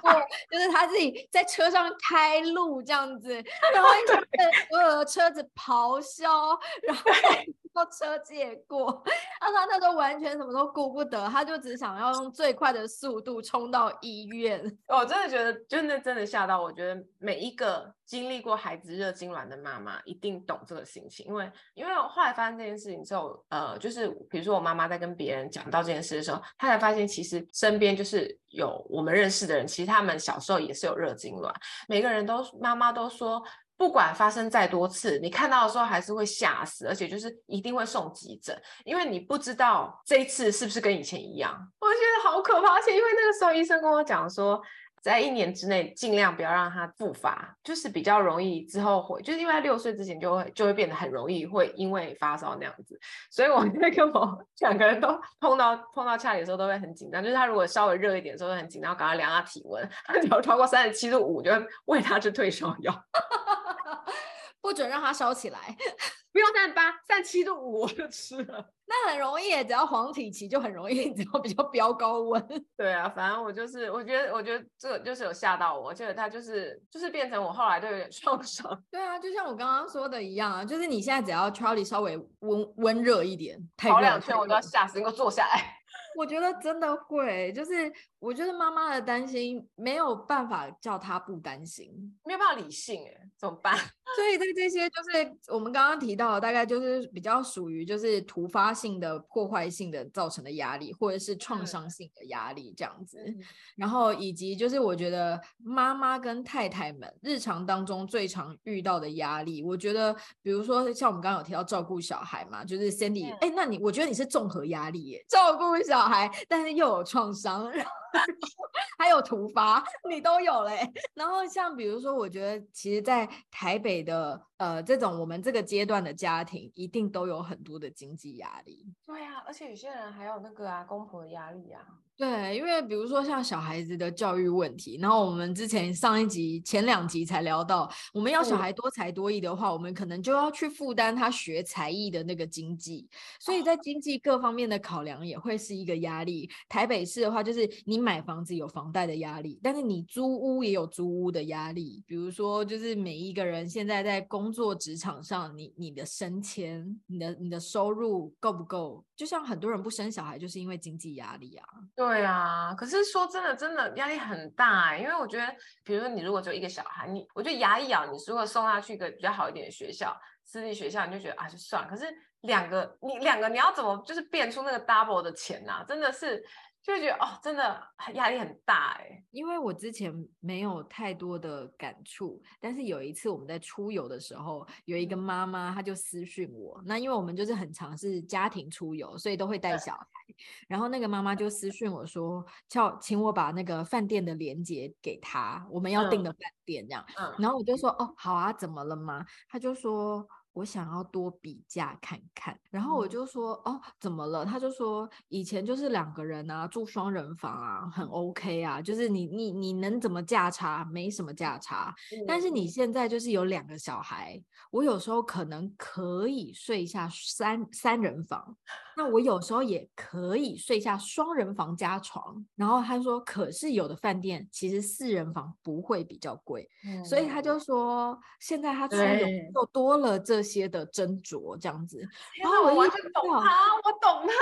就是他自己在车上开路这样子，然后一直对所有的车子咆哮，然后要 车借过，让他那时候完全什么都顾不得，他就只想要用最快的速度。冲到医院，我真的觉得，真的真的吓到。我觉得每一个经历过孩子热痉挛的妈妈一定懂这个心情，因为因为我后来发现这件事情之后，呃，就是比如说我妈妈在跟别人讲到这件事的时候，她才发现其实身边就是有我们认识的人，其实他他们小时候也是有热痉挛，每个人都妈妈都说。不管发生再多次，你看到的时候还是会吓死，而且就是一定会送急诊，因为你不知道这一次是不是跟以前一样。我觉得好可怕，而且因为那个时候医生跟我讲说，在一年之内尽量不要让他复发，就是比较容易之后会，就是因为六岁之前就会就会变得很容易会因为发烧那样子，所以我 那个我两个人都碰到碰到恰里的时候都会很紧张，就是他如果稍微热一点的时候会很紧张，赶快量他体温，他只要超过三十七度五，就会喂他吃退烧药。不准让他烧起来，不用三十八、三十七度五 我就吃了。那很容易，只要黄体期就很容易，只要比较飙高温。对啊，反正我就是，我觉得，我觉得这个就是有吓到我，觉得它就是，就是变成我后来都有点创伤。对啊，就像我刚刚说的一样啊，就是你现在只要 Charlie 稍微温温热一点，跑两圈我都要吓死，你给我坐下来。我觉得真的会，就是我觉得妈妈的担心没有办法叫她不担心，没有办法理性哎，怎么办？所以在这些就是我们刚刚提到的，大概就是比较属于就是突发性的、破坏性的造成的压力，或者是创伤性的压力这样子。嗯、然后以及就是我觉得妈妈跟太太们日常当中最常遇到的压力，我觉得比如说像我们刚刚有提到照顾小孩嘛，就是 Sandy，哎、嗯，那你我觉得你是综合压力耶，照顾小孩，但是又有创伤。还有突发，你都有嘞。然后像比如说，我觉得其实，在台北的呃这种我们这个阶段的家庭，一定都有很多的经济压力。对啊，而且有些人还有那个啊，公婆的压力啊。对，因为比如说像小孩子的教育问题，然后我们之前上一集前两集才聊到，我们要小孩多才多艺的话，嗯、我们可能就要去负担他学才艺的那个经济，所以在经济各方面的考量也会是一个压力。台北市的话，就是你买房子有房贷的压力，但是你租屋也有租屋的压力。比如说，就是每一个人现在在工作职场上，你你的升迁，你的你的收入够不够？就像很多人不生小孩，就是因为经济压力啊。对对啊，可是说真的，真的压力很大哎，因为我觉得，比如说你如果只有一个小孩，你我觉得牙一咬，你如果送他去一个比较好一点的学校，私立学校，你就觉得啊就算了。可是两个你两个你要怎么就是变出那个 double 的钱呐、啊？真的是。就会觉得哦，真的压力很大哎。因为我之前没有太多的感触，但是有一次我们在出游的时候，有一个妈妈她就私讯我。那因为我们就是很常是家庭出游，所以都会带小孩。然后那个妈妈就私讯我说，叫请我把那个饭店的链接给她，我们要订的饭店这样。嗯。然后我就说哦，好啊，怎么了吗？她就说。我想要多比价看看，然后我就说、嗯、哦，怎么了？他就说以前就是两个人啊，住双人房啊，很 OK 啊，就是你你你能怎么价差？没什么价差。嗯、但是你现在就是有两个小孩，我有时候可能可以睡下三三人房，那我有时候也可以睡下双人房加床。然后他说，可是有的饭店其实四人房不会比较贵，嗯、所以他就说现在他出游又多了这。些的斟酌这样子，然后我完全懂他，我懂他。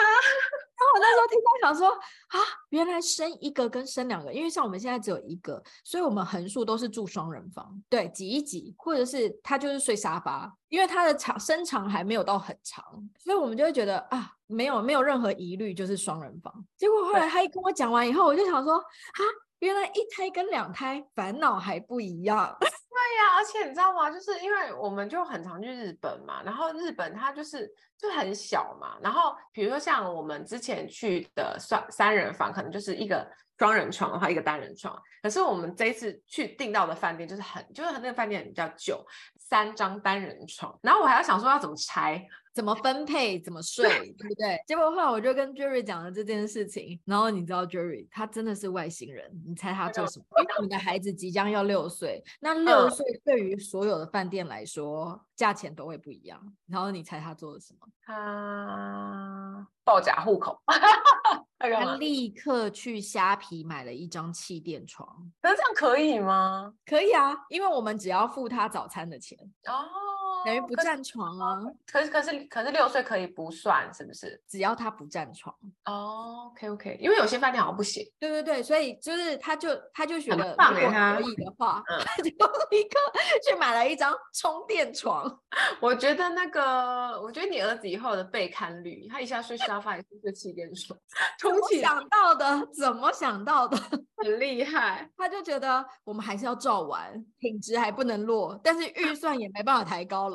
然后我那时候听他想说啊，原来生一个跟生两个，因为像我们现在只有一个，所以我们横竖都是住双人房，对，挤一挤，或者是他就是睡沙发，因为他的长身长还没有到很长，所以我们就会觉得啊，没有没有任何疑虑，就是双人房。结果后来他一跟我讲完以后，我就想说啊，原来一胎跟两胎烦恼还不一样。对呀、而且你知道吗？就是因为我们就很常去日本嘛，然后日本它就是就很小嘛，然后比如说像我们之前去的三三人房，可能就是一个双人床的话，一个单人床。可是我们这一次去订到的饭店就是很，就是那个饭店比较旧，三张单人床，然后我还要想说要怎么拆。怎么分配，怎么睡，对不对？结果后来我就跟 Jerry 讲了这件事情，然后你知道 Jerry 他真的是外星人，你猜他做什么？因为你的孩子即将要六岁，那六岁对于所有的饭店来说，价钱都会不一样。然后你猜他做了什么？他报假户口，他立刻去虾皮买了一张气垫床。那这样可以吗？可以啊，因为我们只要付他早餐的钱哦。等于不占床啊？可是可是可是六岁可以不算是不是？只要他不占床哦。OK OK，因为有些饭店好像不行。对对对，所以就是他就他就觉得如果可以的话，他就 立刻去买了一张充电床。我觉得那个，我觉得你儿子以后的被看率，他一下睡沙发，一下睡气垫床，充气。想到的？怎么想到的？很厉害。他就觉得我们还是要照完，品质还不能落，但是预算也没办法抬高了。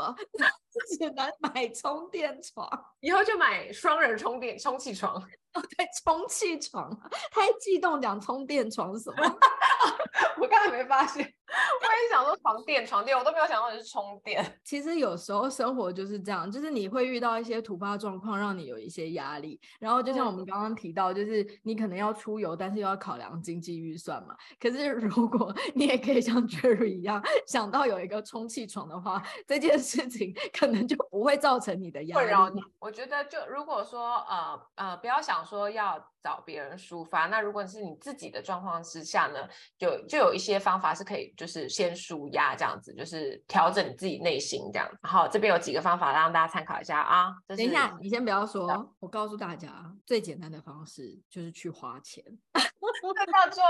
只能 买充电床，以后就买双人充电充气床。哦，对，充气床，太激动讲充电床是什么？我刚才没发现，我也想说床垫床垫，我都没有想到你是充电。其实有时候生活就是这样，就是你会遇到一些突发状况，让你有一些压力。然后就像我们刚刚提到，就是你可能要出游，但是又要考量经济预算嘛。可是如果你也可以像 Jerry 一样想到有一个充气床的话，这件事情可能就不会造成你的压力。困扰你。我觉得就如果说呃呃，不要想说要找别人抒发。那如果是你自己的状况之下呢，就就有一些方法是可以，就是先舒压这样子，就是调整你自己内心这样。好，这边有几个方法让大家参考一下啊。等一下，你先不要说，我告诉大家最简单的方式就是去花钱，这叫做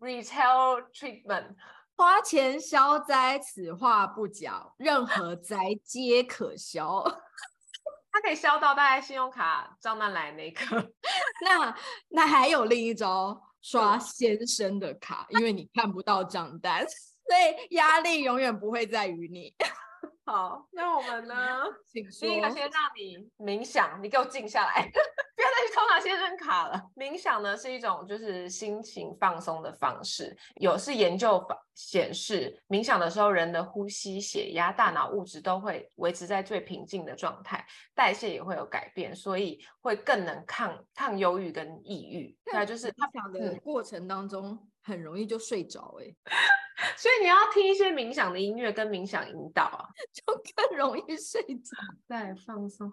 retail treatment。花钱消灾，此话不假，任何灾皆可消。它可以消到大概信用卡账单来那一刻。那那还有另一招，刷先生的卡，因为你看不到账单，所以压力永远不会在于你。好，那我们呢？请说。第一个先让你冥想，你给我静下来，不要再去偷拿先生卡了。冥想呢是一种就是心情放松的方式，有是研究显示，冥想的时候人的呼吸、血压、大脑物质都会维持在最平静的状态，代谢也会有改变，所以会更能抗抗忧郁跟抑郁。那，就是冥想的过程当中很容易就睡着哎、欸。所以你要听一些冥想的音乐跟冥想引导啊，就更容易睡着，再放松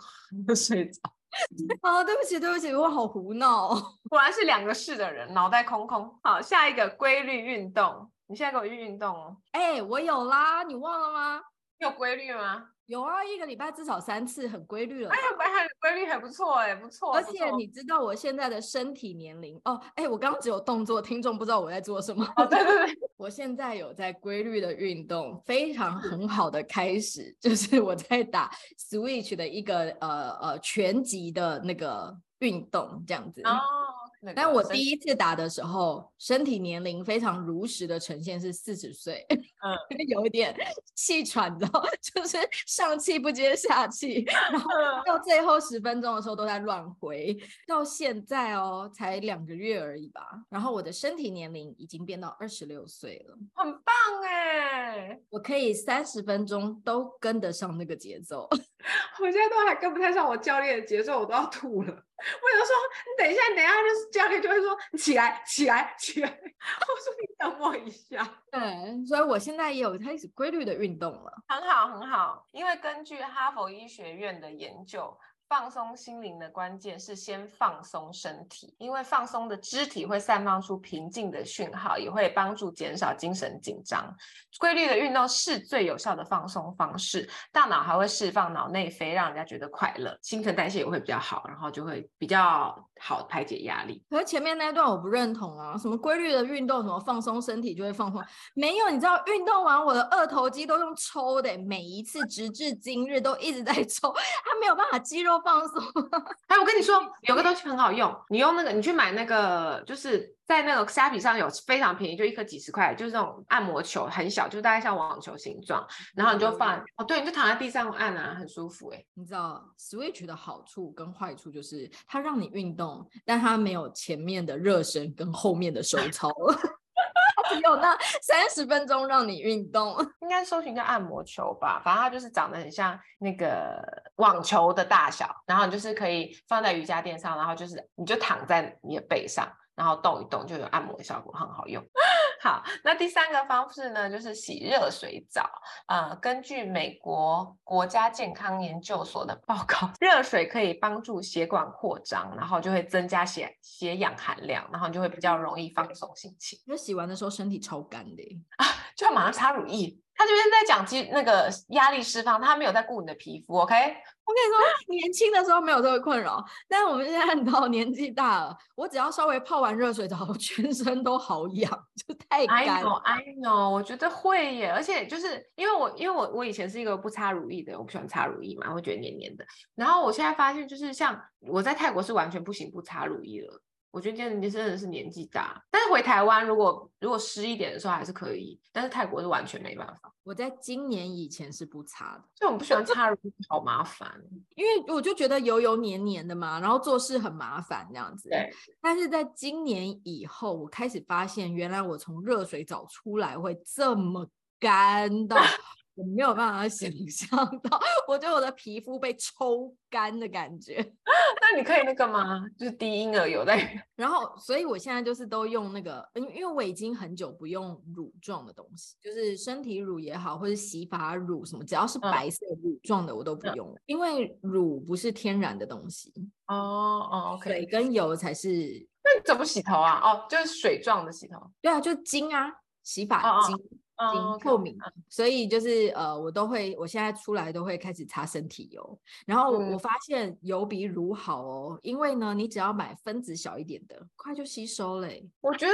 就睡着。哦，对不起，对不起，我好胡闹，果然是两个事的人，脑袋空空。好，下一个规律运动，你现在给我运动哦。哎、欸，我有啦，你忘了吗？你有规律吗？有啊，一个礼拜至少三次，很规律了。哎呀，还规律还不错哎，不错。而且你知道我现在的身体年龄哦？哎，我刚刚只有动作，听众不知道我在做什么。哦，对对对，我现在有在规律的运动，非常很好的开始，就是我在打 Switch 的一个呃呃拳击的那个运动，这样子。哦。但我第一次打的时候，身体年龄非常如实的呈现是四十岁，嗯，有一点气喘，然后 就是上气不接下气，然后到最后十分钟的时候都在乱回，到现在哦，才两个月而已吧，然后我的身体年龄已经变到二十六岁了，很棒哎，我可以三十分钟都跟得上那个节奏，我现在都还跟不太上我教练的节奏，我都要吐了。我有时候，你等一下，你等一下，就是教练就会说你起来，起来，起来。我说你等我一下。对，所以我现在也有开始规律的运动了，很好，很好。因为根据哈佛医学院的研究。放松心灵的关键是先放松身体，因为放松的肢体会散发出平静的讯号，也会帮助减少精神紧张。规律的运动是最有效的放松方式，大脑还会释放脑内啡，让人家觉得快乐，新陈代谢也会比较好，然后就会比较好排解压力。可是前面那一段我不认同啊，什么规律的运动，什么放松身体就会放松，没有，你知道运动完我的二头肌都用抽的，每一次直至今日都一直在抽，它没有办法肌肉。放松，哎，我跟你说，有个东西很好用，你用那个，你去买那个，就是在那个虾皮上有非常便宜，就一颗几十块，就是那种按摩球，很小，就大概像网球形状，然后你就放，哦，对，你就躺在地上按啊，很舒服，哎，你知道 Switch 的好处跟坏处就是它让你运动，但它没有前面的热身跟后面的收操。只 有那三十分钟让你运动，应该搜寻叫按摩球吧，反正它就是长得很像那个网球的大小，然后你就是可以放在瑜伽垫上，然后就是你就躺在你的背上，然后动一动就有按摩的效果，很好用。好，那第三个方式呢，就是洗热水澡。呃，根据美国国家健康研究所的报告，热水可以帮助血管扩张，然后就会增加血血氧含量，然后就会比较容易放松心情。那洗完的时候身体超干的啊，就要马上擦乳液。他这边在讲肌那个压力释放，他没有在顾你的皮肤，OK？我跟你说，年轻的时候没有这个困扰，但是我们现在到年纪大了，我只要稍微泡完热水澡，全身都好痒，就太干。I know, I know，我觉得会耶，而且就是因为我因为我我以前是一个不擦乳液的，我不喜欢擦乳液嘛，我会觉得黏黏的。然后我现在发现，就是像我在泰国是完全不行不擦乳液了。我觉得今年真的是年纪大，但是回台湾如果如果湿一点的时候还是可以，但是泰国是完全没办法。我在今年以前是不擦的，所以我不喜欢擦乳，好麻烦。因为我就觉得油油黏黏的嘛，然后做事很麻烦这样子。对。但是在今年以后，我开始发现，原来我从热水澡出来会这么干的。我没有办法想象到，我觉得我的皮肤被抽干的感觉。那你可以那个吗？就是低婴儿油在。然后，所以我现在就是都用那个，因因为我已经很久不用乳状的东西，就是身体乳也好，或者洗发乳什么，只要是白色乳状的我都不用，嗯、因为乳不是天然的东西。哦哦，水跟油才是那你怎么洗头啊？哦，就是水状的洗头。对啊，就精啊，洗发精。哦哦透明，所以就是呃，我都会，我现在出来都会开始擦身体油，然后我发现油比乳好哦，嗯、因为呢，你只要买分子小一点的，快就吸收嘞。我觉得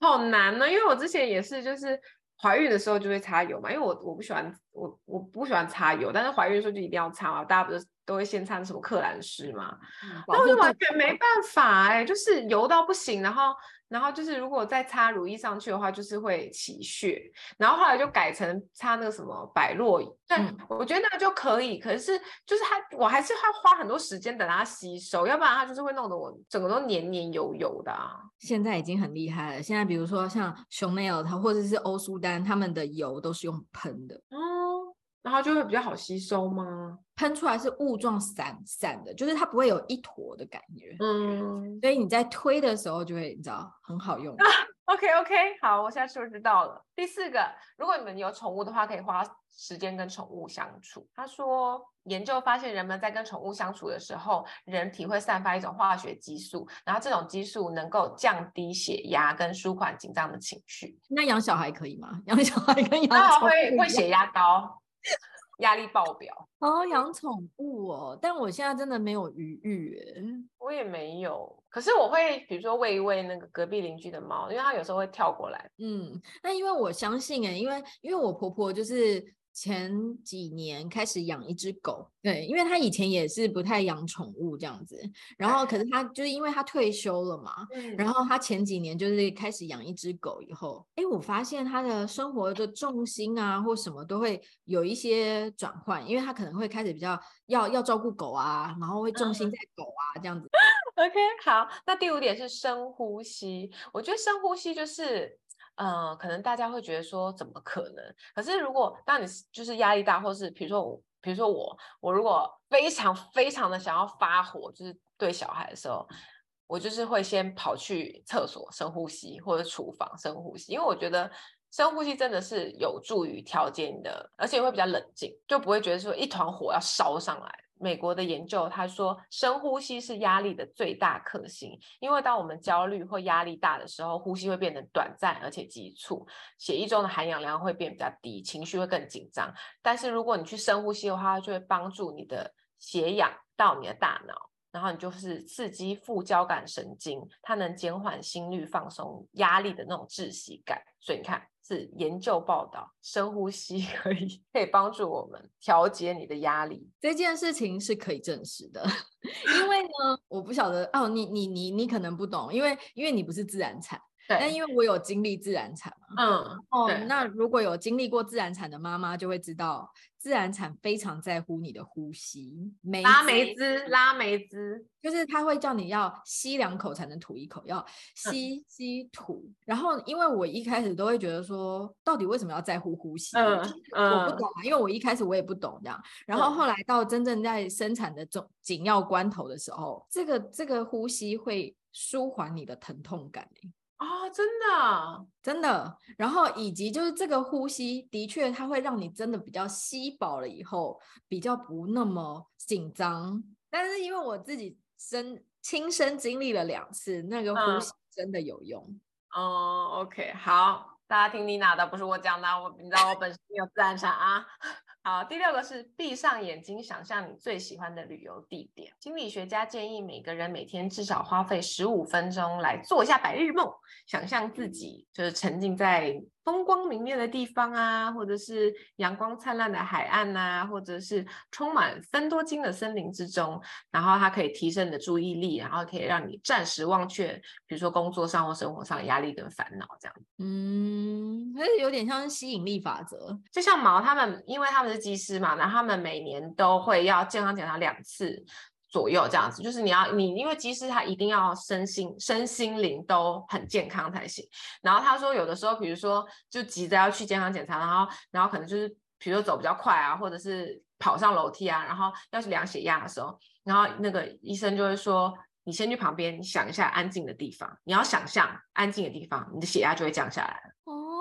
好难呢，因为我之前也是，就是怀孕的时候就会擦油嘛，因为我我不喜欢我我不喜欢擦油，但是怀孕的时候就一定要擦嘛，大家不是都会先擦什么克兰诗嘛，那、嗯、我就完全没办法哎，就是油到不行，然后。然后就是，如果再擦乳液上去的话，就是会起屑。然后后来就改成擦那个什么百洛仪，对、嗯，我觉得那个就可以。可是就是它，我还是要花很多时间等它吸收，要不然它就是会弄得我整个都黏黏油油的啊。现在已经很厉害了。现在比如说像 Chanel 它或者是欧舒丹，他们的油都是用喷的。嗯，然后就会比较好吸收吗？喷出来是雾状散散的，就是它不会有一坨的感觉。嗯，所以你在推的时候就会，你知道，很好用。OK OK，好，我现在是不是知道了？第四个，如果你们有宠物的话，可以花时间跟宠物相处。他说，研究发现，人们在跟宠物相处的时候，人体会散发一种化学激素，然后这种激素能够降低血压跟舒缓紧张的情绪。那养小孩可以吗？养小孩跟养宠物会会血压高。压力爆表哦，养宠物哦，但我现在真的没有余裕哎，我也没有，可是我会比如说喂一喂那个隔壁邻居的猫，因为它有时候会跳过来。嗯，那因为我相信哎，因为因为我婆婆就是。前几年开始养一只狗，对，因为他以前也是不太养宠物这样子，然后可是他就是因为他退休了嘛，嗯，然后他前几年就是开始养一只狗以后，哎，我发现他的生活的重心啊或什么都会有一些转换，因为他可能会开始比较要要照顾狗啊，然后会重心在狗啊这样子。OK，好，那第五点是深呼吸，我觉得深呼吸就是。嗯，可能大家会觉得说怎么可能？可是如果当你就是压力大，或是比如说我，比如说我，我如果非常非常的想要发火，就是对小孩的时候，我就是会先跑去厕所深呼吸，或者厨房深呼吸，因为我觉得深呼吸真的是有助于调节你的，而且会比较冷静，就不会觉得说一团火要烧上来。美国的研究，他说深呼吸是压力的最大克星，因为当我们焦虑或压力大的时候，呼吸会变得短暂而且急促，血液中的含氧量会变比较低，情绪会更紧张。但是如果你去深呼吸的话，就会帮助你的血氧到你的大脑，然后你就是刺激副交感神经，它能减缓心率、放松压力的那种窒息感。所以你看。是研究报道，深呼吸 可以可以帮助我们调节你的压力，这件事情是可以证实的。因为呢，我不晓得哦，你你你你可能不懂，因为因为你不是自然产。但因为我有经历自然产嘛，嗯，哦，那如果有经历过自然产的妈妈就会知道，自然产非常在乎你的呼吸，梅拉梅兹，拉梅兹，就是他会叫你要吸两口才能吐一口，要吸吸吐。嗯、然后，因为我一开始都会觉得说，到底为什么要在乎呼吸？嗯，我不懂啊，因为我一开始我也不懂这样。然后后来到真正在生产的重紧要关头的时候，这个这个呼吸会舒缓你的疼痛感。啊、哦，真的，真的，然后以及就是这个呼吸，的确它会让你真的比较吸饱了以后，比较不那么紧张。但是因为我自己身亲身经历了两次，那个呼吸真的有用。嗯、哦，OK，好，大家听妮娜的，不是我讲的，我你知道我本身有自然产啊。好，第六个是闭上眼睛，想象你最喜欢的旅游地点。心理学家建议每个人每天至少花费十五分钟来做一下白日梦，想象自己就是沉浸在。风光明媚的地方啊，或者是阳光灿烂的海岸啊，或者是充满芬多精的森林之中，然后它可以提升你的注意力，然后可以让你暂时忘却，比如说工作上或生活上的压力跟烦恼这样。嗯，还是有点像吸引力法则。就像毛他们，因为他们是技师嘛，然后他们每年都会要健康检查两次。左右这样子，就是你要你，因为机师他一定要身心身心灵都很健康才行。然后他说，有的时候，比如说就急着要去健康检查，然后然后可能就是，比如说走比较快啊，或者是跑上楼梯啊，然后要去量血压的时候，然后那个医生就会说，你先去旁边，想一下安静的地方，你要想象安静的地方，你的血压就会降下来。哦。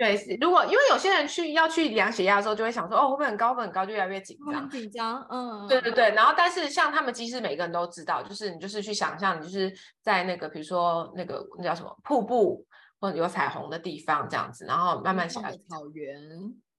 对，如果因为有些人去要去量血压的时候，就会想说，哦，会不会很高，会不会很高，就越来越紧张。很紧张，嗯，对对对。然后，但是像他们其实，每个人都知道，就是你就是去想象，你就是在那个比如说那个那叫什么瀑布或者有彩虹的地方这样子，然后慢慢下来。草原。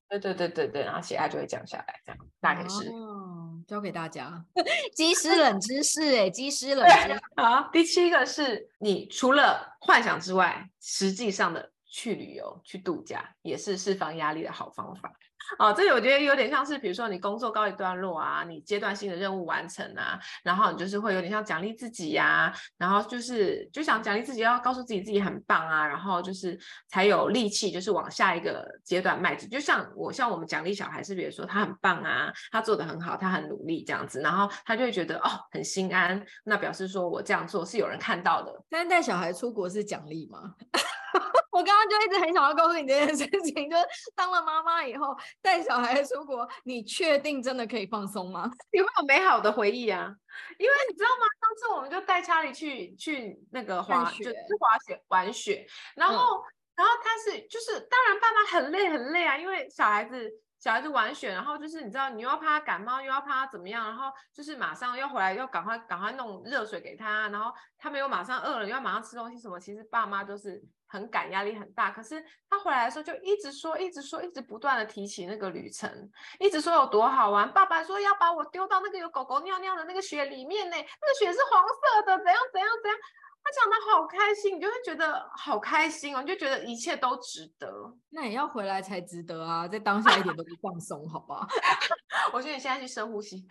对对对对对，然后血压就会降下来，这样大概是。哦，教给大家，机师冷知识哎，机师冷知识。好，第七个是你除了幻想之外，实际上的。去旅游、去度假也是释放压力的好方法。哦，这里我觉得有点像是，比如说你工作告一段落啊，你阶段性的任务完成啊，然后你就是会有点像奖励自己呀、啊，然后就是就想奖励自己，要告诉自己自己很棒啊，然后就是才有力气，就是往下一个阶段迈进。就像我，像我们奖励小孩是，比如说他很棒啊，他做得很好，他很努力这样子，然后他就会觉得哦很心安，那表示说我这样做是有人看到的。但是带小孩出国是奖励吗？我刚刚就一直很想要告诉你这件事情，就是当了妈妈以后 带小孩出国，你确定真的可以放松吗？你会有美好的回忆啊，因为你知道吗？上次我们就带查理去去那个滑雪，就是滑雪玩雪，然后、嗯、然后他是就是当然爸妈很累很累啊，因为小孩子。小孩子玩雪，然后就是你知道，你又要怕他感冒，又要怕他怎么样，然后就是马上要回来，要赶快赶快弄热水给他，然后他们又马上饿了，又要马上吃东西什么。其实爸妈都是很赶，压力很大。可是他回来的时候就一直说，一直说，一直不断的提起那个旅程，一直说有多好玩。爸爸说要把我丢到那个有狗狗尿尿的那个雪里面呢，那个雪是黄色的，怎样怎样怎样。他讲的好开心，你就会觉得好开心哦，你就觉得一切都值得。那也要回来才值得啊，在当下一点都不放松，好不好？我觉得你现在去深呼吸，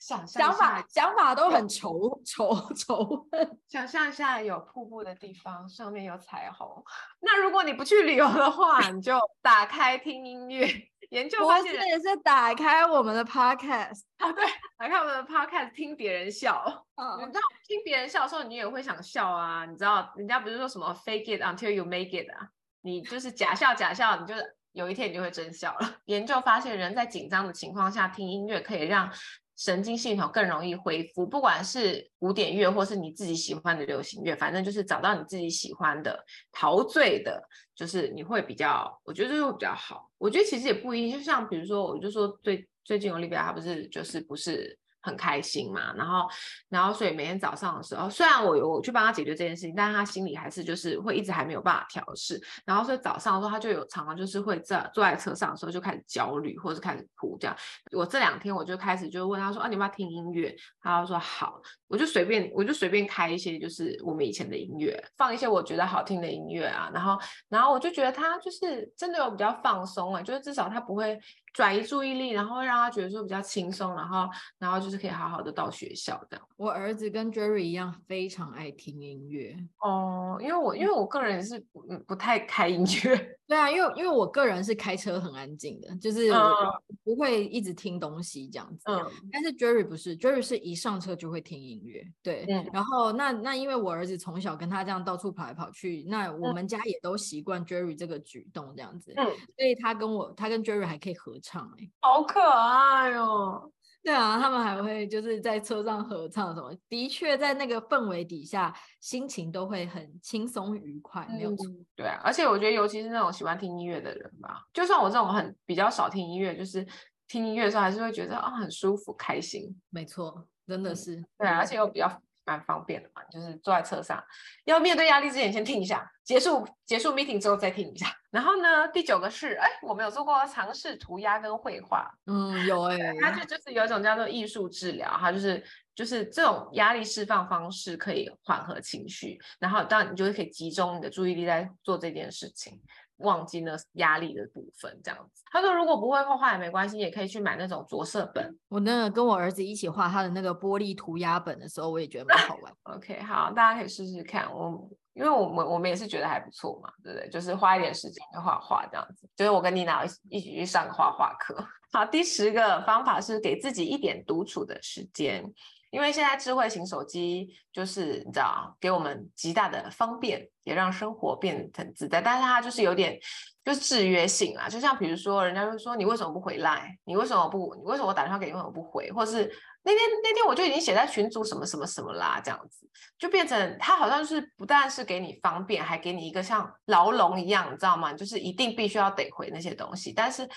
想象想法想法都很愁愁愁。想象一下有瀑布的地方，上面有彩虹。那如果你不去旅游的话，你就打开听音乐。研究发现也是打开我们的 podcast 啊，对，打开我们的 podcast 听别人笑。嗯，你知道听别人笑的时候，你也会想笑啊。你知道人家不是说什么 fake it until you make it 啊？你就是假笑假笑，你就是有一天你就会真笑了。研究发现，人在紧张的情况下听音乐可以让神经系统更容易恢复，不管是古典乐或是你自己喜欢的流行乐，反正就是找到你自己喜欢的、陶醉的，就是你会比较，我觉得就会比较好。我觉得其实也不一定，就像比如说，我就说最最近 Olivia 她不是就是不是。很开心嘛，然后，然后，所以每天早上的时候，虽然我有我去帮他解决这件事情，但是他心里还是就是会一直还没有办法调试。然后，所以早上的时候，他就有常常就是会在坐在车上的时候就开始焦虑，或者是开始哭这样。我这两天我就开始就问他说啊，你要不要听音乐？他就说好，我就随便我就随便开一些就是我们以前的音乐，放一些我觉得好听的音乐啊，然后，然后我就觉得他就是真的有比较放松啊，就是至少他不会。转移注意力，然后让他觉得说比较轻松，然后，然后就可以好好的到学校这样。我儿子跟 Jerry 一样，非常爱听音乐哦，因为我因为我个人是不不太开音乐。对啊，因为因为我个人是开车很安静的，就是我不会一直听东西这样子。嗯，但是 Jerry 不是，Jerry 是一上车就会听音乐。对，嗯、然后那那因为我儿子从小跟他这样到处跑来跑去，那我们家也都习惯 Jerry 这个举动这样子。嗯，所以他跟我他跟 Jerry 还可以合唱哎、欸，好可爱哦。对啊，他们还会就是在车上合唱什么，的确在那个氛围底下，心情都会很轻松愉快，没有错。嗯，对啊，而且我觉得，尤其是那种喜欢听音乐的人吧，就算我这种很比较少听音乐，就是听音乐的时候，还是会觉得啊很舒服、开心。没错，真的是。对啊，而且又比较。蛮方便的嘛，就是坐在车上，要面对压力之前先听一下，结束结束 meeting 之后再听一下。然后呢，第九个是，哎，我们有做过尝试涂鸦跟绘画，嗯，有哎、欸，它就就是有一种叫做艺术治疗，它就是就是这种压力释放方式可以缓和情绪，然后当然你就会可以集中你的注意力在做这件事情。忘记那压力的部分，这样子。他说，如果不会画画也没关系，也可以去买那种着色本。我那个跟我儿子一起画他的那个玻璃涂鸦本的时候，我也觉得蛮好玩。OK，好，大家可以试试看。我因为我们我们也是觉得还不错嘛，对不对？就是花一点时间画画这样子。就是我跟妮娜一起去上个画画课。好，第十个方法是给自己一点独处的时间。因为现在智慧型手机就是你知道，给我们极大的方便，也让生活变得很自在。但是它就是有点就是制约性啊，就像比如说，人家会说你为什么不回来？你为什么不？你为什么我打电话给你为什么不回？或是那天那天我就已经写在群组什么什么什么啦，这样子就变成它好像是不但是给你方便，还给你一个像牢笼一样，你知道吗？就是一定必须要得回那些东西，但是。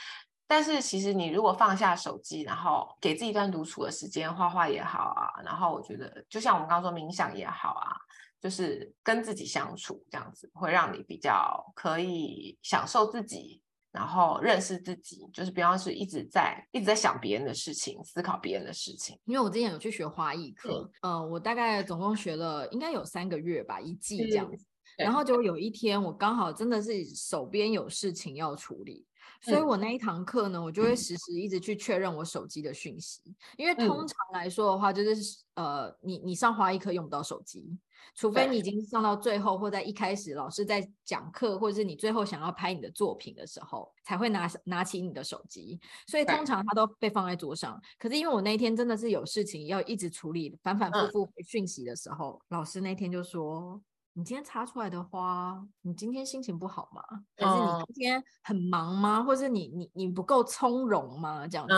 但是其实你如果放下手机，然后给自己一段独处的时间，画画也好啊，然后我觉得就像我们刚刚说冥想也好啊，就是跟自己相处这样子，会让你比较可以享受自己，然后认识自己，就是不要是一直在一直在想别人的事情，思考别人的事情。因为我之前有去学花艺课，嗯、呃，我大概总共学了应该有三个月吧，一季这样子。然后就有一天我刚好真的是手边有事情要处理。所以我那一堂课呢，我就会时时一直去确认我手机的讯息，因为通常来说的话，就是呃，你你上花艺课用不到手机，除非你已经上到最后，或在一开始老师在讲课，或者是你最后想要拍你的作品的时候，才会拿拿起你的手机。所以通常它都被放在桌上。可是因为我那一天真的是有事情要一直处理，反反复复回讯息的时候，老师那天就说。你今天插出来的花，你今天心情不好吗？还是你今天很忙吗？或者你你你不够从容吗？这样子，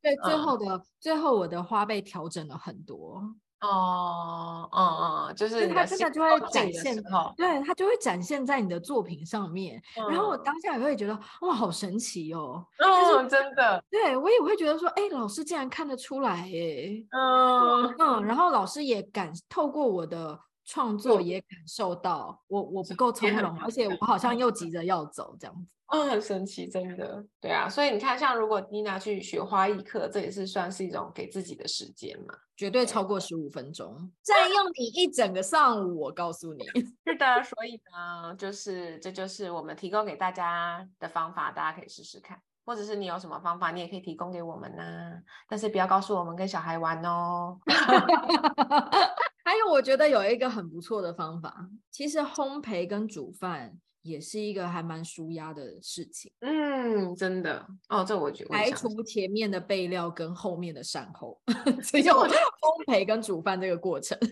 对，最后的最后我的花被调整了很多。哦，哦哦，就是它真的就会展现，对，它就会展现在你的作品上面。然后我当下也会觉得，哇，好神奇哦！哦，真的，对我也会觉得说，哎，老师竟然看得出来，哎，嗯嗯，然后老师也感透过我的。创作也感受到我我不够从容，而且我好像又急。着要走这样子，嗯，很神奇，真的，对啊，所以你看，像如果妮娜去学花艺课，这也是算是一种给自己的时间嘛，绝对超过十五分钟，占用你一整个上午，我告诉你，是的，所以呢，就是这就是我们提供给大家的方法，大家可以试试看，或者是你有什么方法，你也可以提供给我们呢、啊，但是不要告诉我们跟小孩玩哦。还有，我觉得有一个很不错的方法，其实烘焙跟煮饭也是一个还蛮舒压的事情。嗯，真的哦，这我觉得排除前面的备料跟后面的善后，只有烘焙跟煮饭这个过程。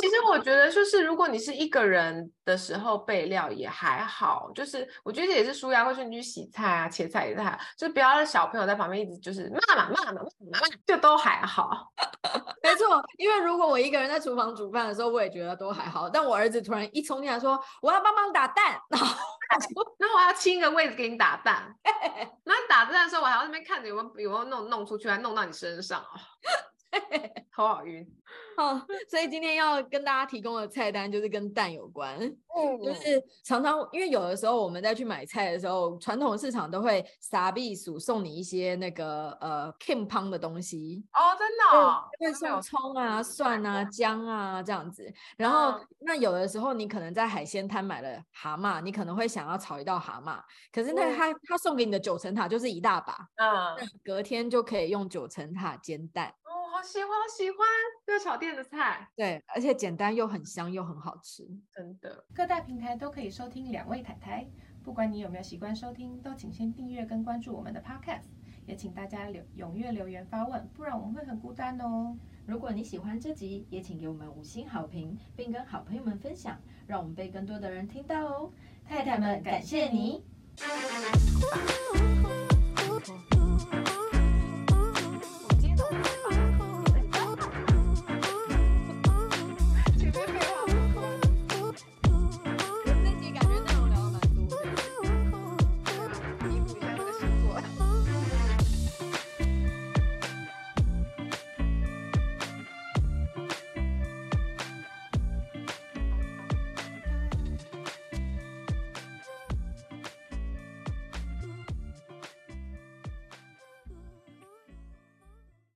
其实我觉得，就是如果你是一个人的时候备料也还好，就是我觉得也是舒压，或是你去洗菜啊、切菜也还好，就不要让小朋友在旁边一直就是妈妈妈妈妈妈，就都还好。没错，因为如果我一个人在厨房煮饭的时候，我也觉得都还好。但我儿子突然一冲进来说：“我要帮忙打蛋。”然后，然后我要清一个位置给你打蛋。然后打蛋的时候，我还要在那边看着有没有有没有弄弄出去，还弄到你身上。头好晕，好，所以今天要跟大家提供的菜单就是跟蛋有关，嗯，就是常常因为有的时候我们在去买菜的时候，传统市场都会撒币薯送你一些那个呃 Kim Pong 的东西哦，真的，哦，会送葱啊、蒜啊、姜啊这样子。然后、嗯、那有的时候你可能在海鲜摊买了蛤蟆，你可能会想要炒一道蛤蟆，可是那他、嗯、他送给你的九层塔就是一大把，嗯，隔天就可以用九层塔煎蛋。好喜欢，好喜欢热炒店的菜，对，而且简单又很香又很好吃，真的。各大平台都可以收听两位太太，不管你有没有习惯收听，都请先订阅跟关注我们的 Podcast，也请大家留踊跃留言发问，不然我们会很孤单哦。如果你喜欢这集，也请给我们五星好评，并跟好朋友们分享，让我们被更多的人听到哦。太太们，感谢你。